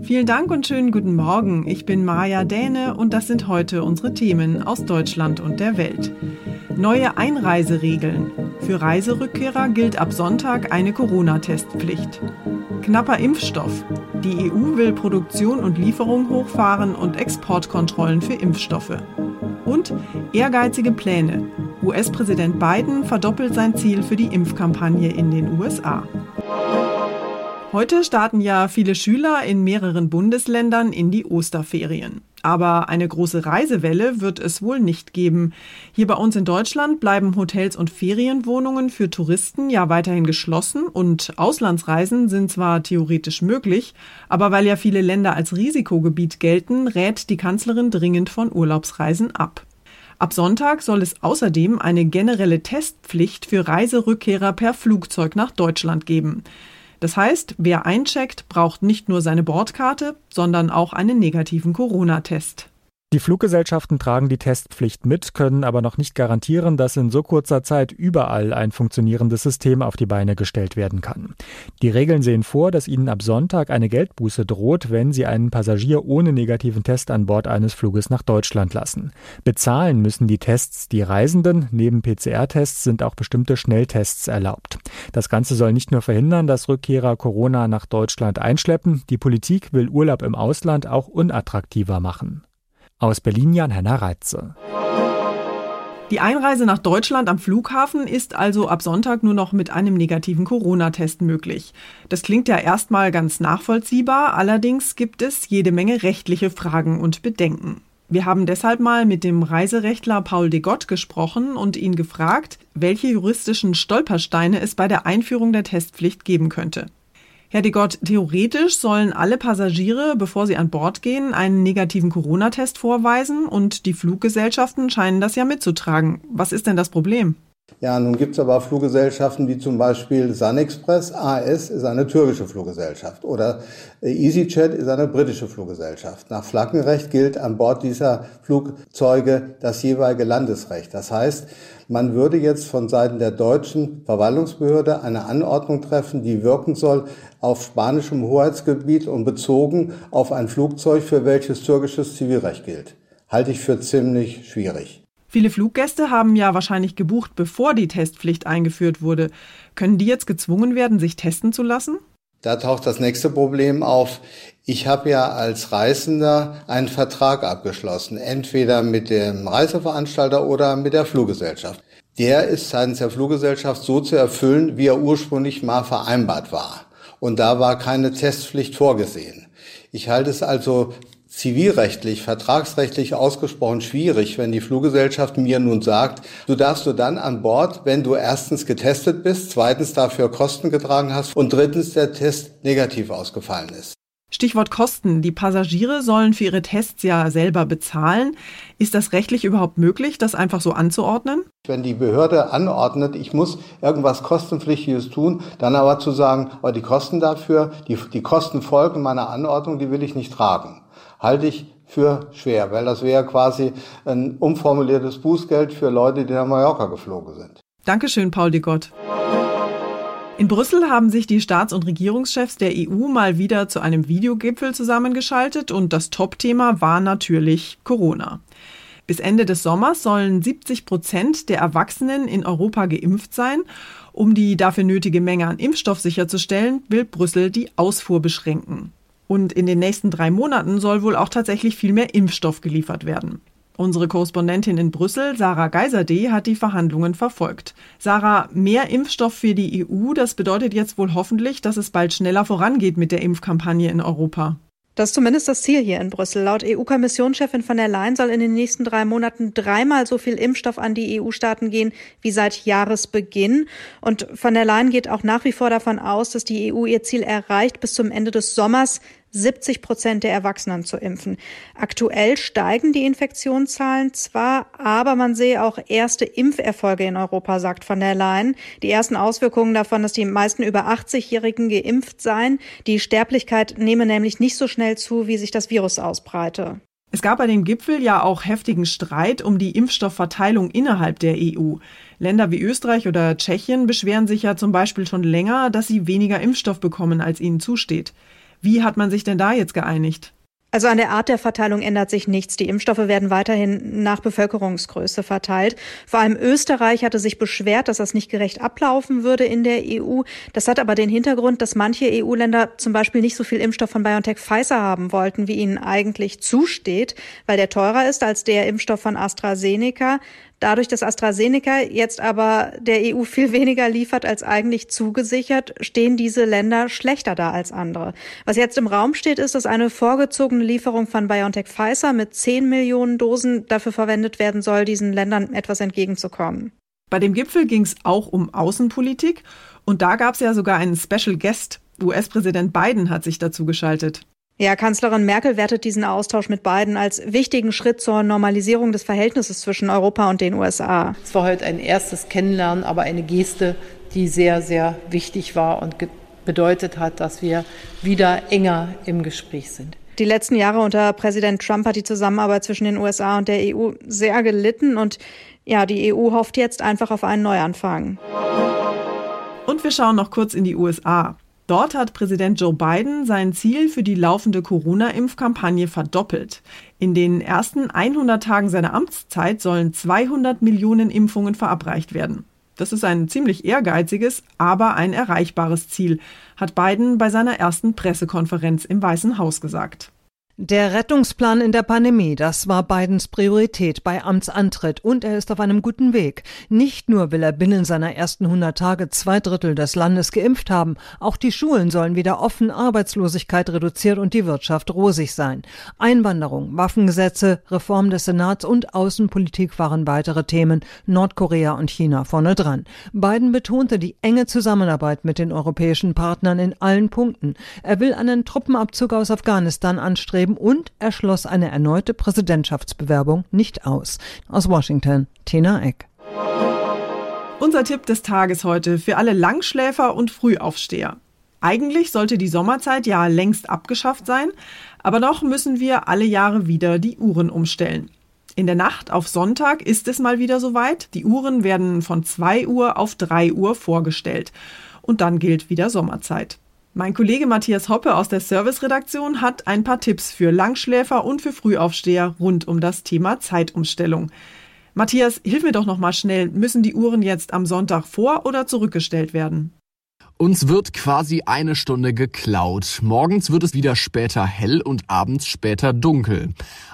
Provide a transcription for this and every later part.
Vielen Dank und schönen guten Morgen. Ich bin Maja Däne und das sind heute unsere Themen aus Deutschland und der Welt. Neue Einreiseregeln. Für Reiserückkehrer gilt ab Sonntag eine Corona-Testpflicht. Knapper Impfstoff. Die EU will Produktion und Lieferung hochfahren und Exportkontrollen für Impfstoffe. Und ehrgeizige Pläne. US-Präsident Biden verdoppelt sein Ziel für die Impfkampagne in den USA. Heute starten ja viele Schüler in mehreren Bundesländern in die Osterferien. Aber eine große Reisewelle wird es wohl nicht geben. Hier bei uns in Deutschland bleiben Hotels und Ferienwohnungen für Touristen ja weiterhin geschlossen und Auslandsreisen sind zwar theoretisch möglich, aber weil ja viele Länder als Risikogebiet gelten, rät die Kanzlerin dringend von Urlaubsreisen ab. Ab Sonntag soll es außerdem eine generelle Testpflicht für Reiserückkehrer per Flugzeug nach Deutschland geben. Das heißt, wer eincheckt, braucht nicht nur seine Bordkarte, sondern auch einen negativen Corona-Test. Die Fluggesellschaften tragen die Testpflicht mit, können aber noch nicht garantieren, dass in so kurzer Zeit überall ein funktionierendes System auf die Beine gestellt werden kann. Die Regeln sehen vor, dass ihnen ab Sonntag eine Geldbuße droht, wenn sie einen Passagier ohne negativen Test an Bord eines Fluges nach Deutschland lassen. Bezahlen müssen die Tests die Reisenden. Neben PCR-Tests sind auch bestimmte Schnelltests erlaubt. Das Ganze soll nicht nur verhindern, dass Rückkehrer Corona nach Deutschland einschleppen. Die Politik will Urlaub im Ausland auch unattraktiver machen. Aus Berlin Jan-Henner Reitze. Die Einreise nach Deutschland am Flughafen ist also ab Sonntag nur noch mit einem negativen Corona-Test möglich. Das klingt ja erstmal ganz nachvollziehbar, allerdings gibt es jede Menge rechtliche Fragen und Bedenken. Wir haben deshalb mal mit dem Reiserechtler Paul de Gott gesprochen und ihn gefragt, welche juristischen Stolpersteine es bei der Einführung der Testpflicht geben könnte. Herr de Gott, theoretisch sollen alle Passagiere, bevor sie an Bord gehen, einen negativen Corona-Test vorweisen und die Fluggesellschaften scheinen das ja mitzutragen. Was ist denn das Problem? Ja, nun gibt es aber Fluggesellschaften wie zum Beispiel SunExpress AS ist eine türkische Fluggesellschaft oder EasyJet ist eine britische Fluggesellschaft. Nach Flaggenrecht gilt an Bord dieser Flugzeuge das jeweilige Landesrecht. Das heißt, man würde jetzt von Seiten der deutschen Verwaltungsbehörde eine Anordnung treffen, die wirken soll auf spanischem Hoheitsgebiet und bezogen auf ein Flugzeug, für welches türkisches Zivilrecht gilt. Halte ich für ziemlich schwierig. Viele Fluggäste haben ja wahrscheinlich gebucht, bevor die Testpflicht eingeführt wurde. Können die jetzt gezwungen werden, sich testen zu lassen? Da taucht das nächste Problem auf. Ich habe ja als Reisender einen Vertrag abgeschlossen, entweder mit dem Reiseveranstalter oder mit der Fluggesellschaft. Der ist seitens der Fluggesellschaft so zu erfüllen, wie er ursprünglich mal vereinbart war. Und da war keine Testpflicht vorgesehen. Ich halte es also zivilrechtlich, vertragsrechtlich ausgesprochen schwierig, wenn die Fluggesellschaft mir nun sagt, du darfst du dann an Bord, wenn du erstens getestet bist, zweitens dafür Kosten getragen hast und drittens der Test negativ ausgefallen ist. Stichwort Kosten. Die Passagiere sollen für ihre Tests ja selber bezahlen. Ist das rechtlich überhaupt möglich, das einfach so anzuordnen? Wenn die Behörde anordnet, ich muss irgendwas Kostenpflichtiges tun, dann aber zu sagen, aber oh, die Kosten dafür, die, die Kosten folgen meiner Anordnung, die will ich nicht tragen, halte ich für schwer, weil das wäre quasi ein umformuliertes Bußgeld für Leute, die nach Mallorca geflogen sind. Dankeschön, Paul de Gott. In Brüssel haben sich die Staats- und Regierungschefs der EU mal wieder zu einem Videogipfel zusammengeschaltet und das Top-Thema war natürlich Corona. Bis Ende des Sommers sollen 70 Prozent der Erwachsenen in Europa geimpft sein. Um die dafür nötige Menge an Impfstoff sicherzustellen, will Brüssel die Ausfuhr beschränken. Und in den nächsten drei Monaten soll wohl auch tatsächlich viel mehr Impfstoff geliefert werden. Unsere Korrespondentin in Brüssel, Sarah Geiserde, hat die Verhandlungen verfolgt. Sarah, mehr Impfstoff für die EU, das bedeutet jetzt wohl hoffentlich, dass es bald schneller vorangeht mit der Impfkampagne in Europa. Das ist zumindest das Ziel hier in Brüssel. Laut EU-Kommissionschefin von der Leyen soll in den nächsten drei Monaten dreimal so viel Impfstoff an die EU-Staaten gehen wie seit Jahresbeginn. Und von der Leyen geht auch nach wie vor davon aus, dass die EU ihr Ziel erreicht, bis zum Ende des Sommers 70 Prozent der Erwachsenen zu impfen. Aktuell steigen die Infektionszahlen zwar, aber man sehe auch erste Impferfolge in Europa, sagt von der Leyen. Die ersten Auswirkungen davon, dass die meisten über 80-Jährigen geimpft seien. Die Sterblichkeit nehme nämlich nicht so schnell zu, wie sich das Virus ausbreite. Es gab bei dem Gipfel ja auch heftigen Streit um die Impfstoffverteilung innerhalb der EU. Länder wie Österreich oder Tschechien beschweren sich ja zum Beispiel schon länger, dass sie weniger Impfstoff bekommen, als ihnen zusteht. Wie hat man sich denn da jetzt geeinigt? Also an der Art der Verteilung ändert sich nichts. Die Impfstoffe werden weiterhin nach Bevölkerungsgröße verteilt. Vor allem Österreich hatte sich beschwert, dass das nicht gerecht ablaufen würde in der EU. Das hat aber den Hintergrund, dass manche EU-Länder zum Beispiel nicht so viel Impfstoff von BioNTech Pfizer haben wollten, wie ihnen eigentlich zusteht, weil der teurer ist als der Impfstoff von AstraZeneca. Dadurch, dass AstraZeneca jetzt aber der EU viel weniger liefert als eigentlich zugesichert, stehen diese Länder schlechter da als andere. Was jetzt im Raum steht, ist, dass eine vorgezogene Lieferung von BioNTech Pfizer mit 10 Millionen Dosen dafür verwendet werden soll, diesen Ländern etwas entgegenzukommen. Bei dem Gipfel ging es auch um Außenpolitik und da gab es ja sogar einen Special Guest. US-Präsident Biden hat sich dazu geschaltet. Ja, Kanzlerin Merkel wertet diesen Austausch mit beiden als wichtigen Schritt zur Normalisierung des Verhältnisses zwischen Europa und den USA. Es war heute ein erstes Kennenlernen, aber eine Geste, die sehr, sehr wichtig war und bedeutet hat, dass wir wieder enger im Gespräch sind. Die letzten Jahre unter Präsident Trump hat die Zusammenarbeit zwischen den USA und der EU sehr gelitten und ja, die EU hofft jetzt einfach auf einen Neuanfang. Und wir schauen noch kurz in die USA. Dort hat Präsident Joe Biden sein Ziel für die laufende Corona-Impfkampagne verdoppelt. In den ersten 100 Tagen seiner Amtszeit sollen 200 Millionen Impfungen verabreicht werden. Das ist ein ziemlich ehrgeiziges, aber ein erreichbares Ziel, hat Biden bei seiner ersten Pressekonferenz im Weißen Haus gesagt. Der Rettungsplan in der Pandemie, das war Bidens Priorität bei Amtsantritt und er ist auf einem guten Weg. Nicht nur will er binnen seiner ersten 100 Tage zwei Drittel des Landes geimpft haben, auch die Schulen sollen wieder offen, Arbeitslosigkeit reduziert und die Wirtschaft rosig sein. Einwanderung, Waffengesetze, Reform des Senats und Außenpolitik waren weitere Themen, Nordkorea und China vorne dran. Biden betonte die enge Zusammenarbeit mit den europäischen Partnern in allen Punkten. Er will einen Truppenabzug aus Afghanistan anstreben anstreben und er schloss eine erneute Präsidentschaftsbewerbung nicht aus. Aus Washington, Tina Eck. Unser Tipp des Tages heute für alle Langschläfer und Frühaufsteher. Eigentlich sollte die Sommerzeit ja längst abgeschafft sein, aber noch müssen wir alle Jahre wieder die Uhren umstellen. In der Nacht auf Sonntag ist es mal wieder soweit. Die Uhren werden von 2 Uhr auf 3 Uhr vorgestellt. Und dann gilt wieder Sommerzeit. Mein Kollege Matthias Hoppe aus der Serviceredaktion hat ein paar Tipps für Langschläfer und für Frühaufsteher rund um das Thema Zeitumstellung. Matthias, hilf mir doch noch mal schnell, müssen die Uhren jetzt am Sonntag vor oder zurückgestellt werden? Uns wird quasi eine Stunde geklaut. Morgens wird es wieder später hell und abends später dunkel.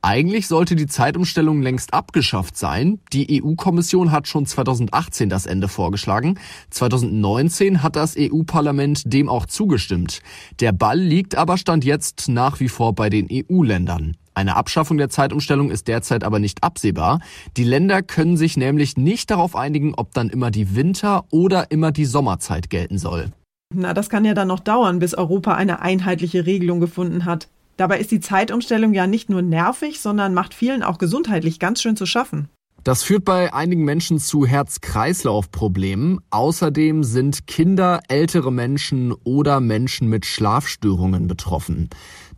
Eigentlich sollte die Zeitumstellung längst abgeschafft sein. Die EU-Kommission hat schon 2018 das Ende vorgeschlagen. 2019 hat das EU-Parlament dem auch zugestimmt. Der Ball liegt aber stand jetzt nach wie vor bei den EU-Ländern. Eine Abschaffung der Zeitumstellung ist derzeit aber nicht absehbar. Die Länder können sich nämlich nicht darauf einigen, ob dann immer die Winter- oder immer die Sommerzeit gelten soll. Na, das kann ja dann noch dauern, bis Europa eine einheitliche Regelung gefunden hat. Dabei ist die Zeitumstellung ja nicht nur nervig, sondern macht vielen auch gesundheitlich ganz schön zu schaffen. Das führt bei einigen Menschen zu Herz-Kreislauf-Problemen. Außerdem sind Kinder, ältere Menschen oder Menschen mit Schlafstörungen betroffen.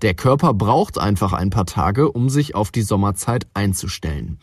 Der Körper braucht einfach ein paar Tage, um sich auf die Sommerzeit einzustellen.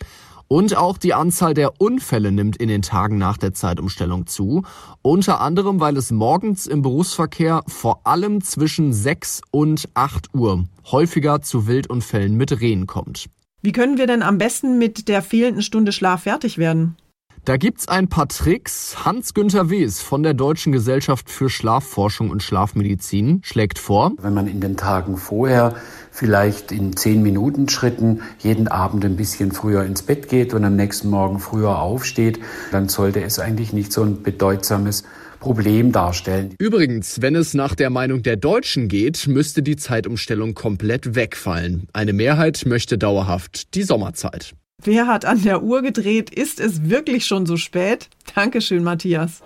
Und auch die Anzahl der Unfälle nimmt in den Tagen nach der Zeitumstellung zu. Unter anderem, weil es morgens im Berufsverkehr vor allem zwischen 6 und 8 Uhr häufiger zu Wildunfällen mit Rehen kommt. Wie können wir denn am besten mit der fehlenden Stunde Schlaf fertig werden? Da gibt's ein paar Tricks. Hans-Günther Wes von der Deutschen Gesellschaft für Schlafforschung und Schlafmedizin schlägt vor. Wenn man in den Tagen vorher vielleicht in 10 Minuten Schritten jeden Abend ein bisschen früher ins Bett geht und am nächsten Morgen früher aufsteht, dann sollte es eigentlich nicht so ein bedeutsames Problem darstellen. Übrigens, wenn es nach der Meinung der Deutschen geht, müsste die Zeitumstellung komplett wegfallen. Eine Mehrheit möchte dauerhaft die Sommerzeit. Wer hat an der Uhr gedreht? Ist es wirklich schon so spät? Dankeschön, Matthias.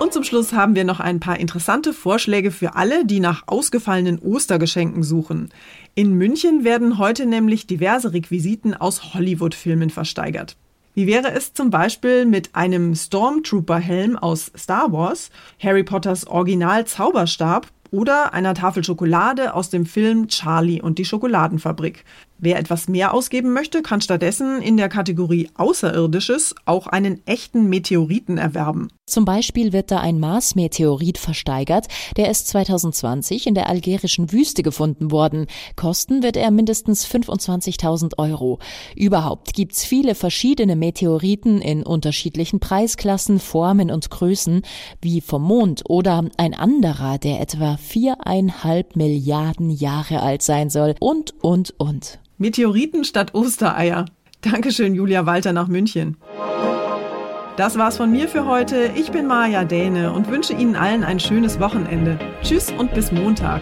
Und zum Schluss haben wir noch ein paar interessante Vorschläge für alle, die nach ausgefallenen Ostergeschenken suchen. In München werden heute nämlich diverse Requisiten aus Hollywood-Filmen versteigert. Wie wäre es zum Beispiel mit einem Stormtrooper-Helm aus Star Wars, Harry Potters Original-Zauberstab oder einer Tafel Schokolade aus dem Film Charlie und die Schokoladenfabrik. Wer etwas mehr ausgeben möchte, kann stattdessen in der Kategorie Außerirdisches auch einen echten Meteoriten erwerben. Zum Beispiel wird da ein Mars-Meteorit versteigert, der ist 2020 in der algerischen Wüste gefunden worden. Kosten wird er mindestens 25.000 Euro. Überhaupt gibt's viele verschiedene Meteoriten in unterschiedlichen Preisklassen, Formen und Größen, wie vom Mond oder ein anderer, der etwa viereinhalb Milliarden Jahre alt sein soll und, und, und. Meteoriten statt Ostereier. Dankeschön, Julia Walter nach München. Das war's von mir für heute. Ich bin Maja Däne und wünsche Ihnen allen ein schönes Wochenende. Tschüss und bis Montag.